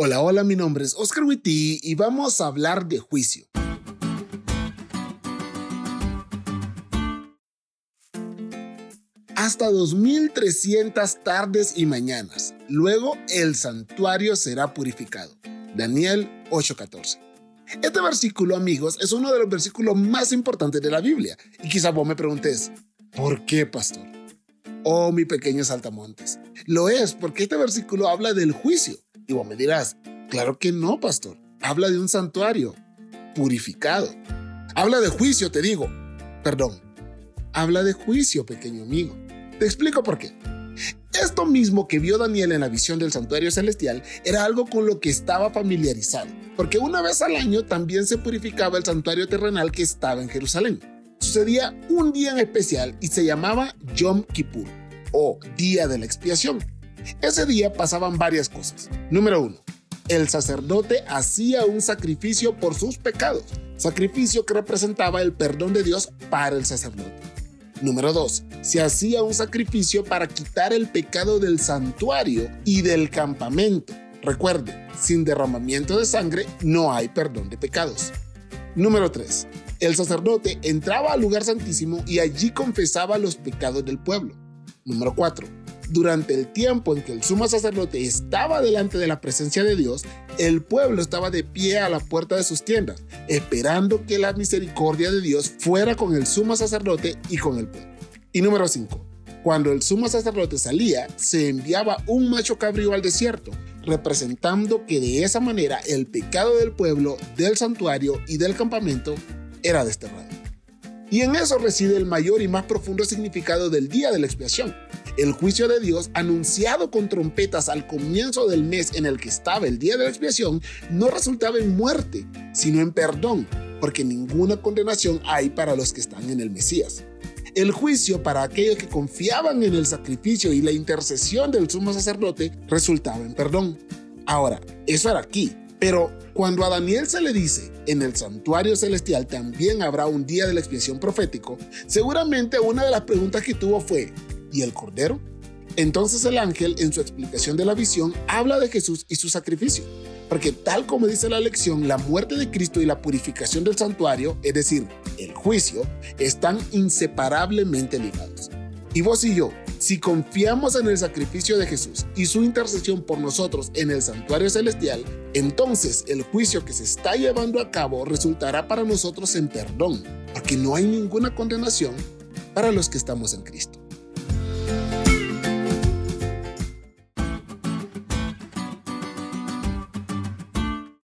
Hola, hola, mi nombre es Oscar Witty y vamos a hablar de juicio. Hasta 2300 tardes y mañanas. Luego el santuario será purificado. Daniel 8:14. Este versículo, amigos, es uno de los versículos más importantes de la Biblia. Y quizá vos me preguntes, ¿por qué, pastor? Oh, mi pequeño saltamontes. Lo es porque este versículo habla del juicio. Y vos me dirás, claro que no, pastor. Habla de un santuario purificado. Habla de juicio, te digo. Perdón. Habla de juicio, pequeño amigo. Te explico por qué. Esto mismo que vio Daniel en la visión del santuario celestial era algo con lo que estaba familiarizado, porque una vez al año también se purificaba el santuario terrenal que estaba en Jerusalén. Sucedía un día en especial y se llamaba Yom Kippur, o Día de la Expiación. Ese día pasaban varias cosas. Número uno, el sacerdote hacía un sacrificio por sus pecados, sacrificio que representaba el perdón de Dios para el sacerdote. Número 2. Se hacía un sacrificio para quitar el pecado del santuario y del campamento. Recuerde, sin derramamiento de sangre no hay perdón de pecados. Número 3. El sacerdote entraba al lugar santísimo y allí confesaba los pecados del pueblo. Número 4. Durante el tiempo en que el sumo sacerdote estaba delante de la presencia de Dios, el pueblo estaba de pie a la puerta de sus tiendas, esperando que la misericordia de Dios fuera con el sumo sacerdote y con el pueblo. Y número 5. Cuando el sumo sacerdote salía, se enviaba un macho cabrío al desierto, representando que de esa manera el pecado del pueblo, del santuario y del campamento era desterrado. Y en eso reside el mayor y más profundo significado del día de la expiación, el juicio de Dios anunciado con trompetas al comienzo del mes en el que estaba el día de la expiación no resultaba en muerte, sino en perdón, porque ninguna condenación hay para los que están en el Mesías. El juicio para aquellos que confiaban en el sacrificio y la intercesión del sumo sacerdote resultaba en perdón. Ahora, eso era aquí, pero cuando a Daniel se le dice, en el santuario celestial también habrá un día de la expiación profético, seguramente una de las preguntas que tuvo fue, y el Cordero? Entonces el ángel, en su explicación de la visión, habla de Jesús y su sacrificio. Porque tal como dice la lección, la muerte de Cristo y la purificación del santuario, es decir, el juicio, están inseparablemente ligados. Y vos y yo, si confiamos en el sacrificio de Jesús y su intercesión por nosotros en el santuario celestial, entonces el juicio que se está llevando a cabo resultará para nosotros en perdón, porque no hay ninguna condenación para los que estamos en Cristo.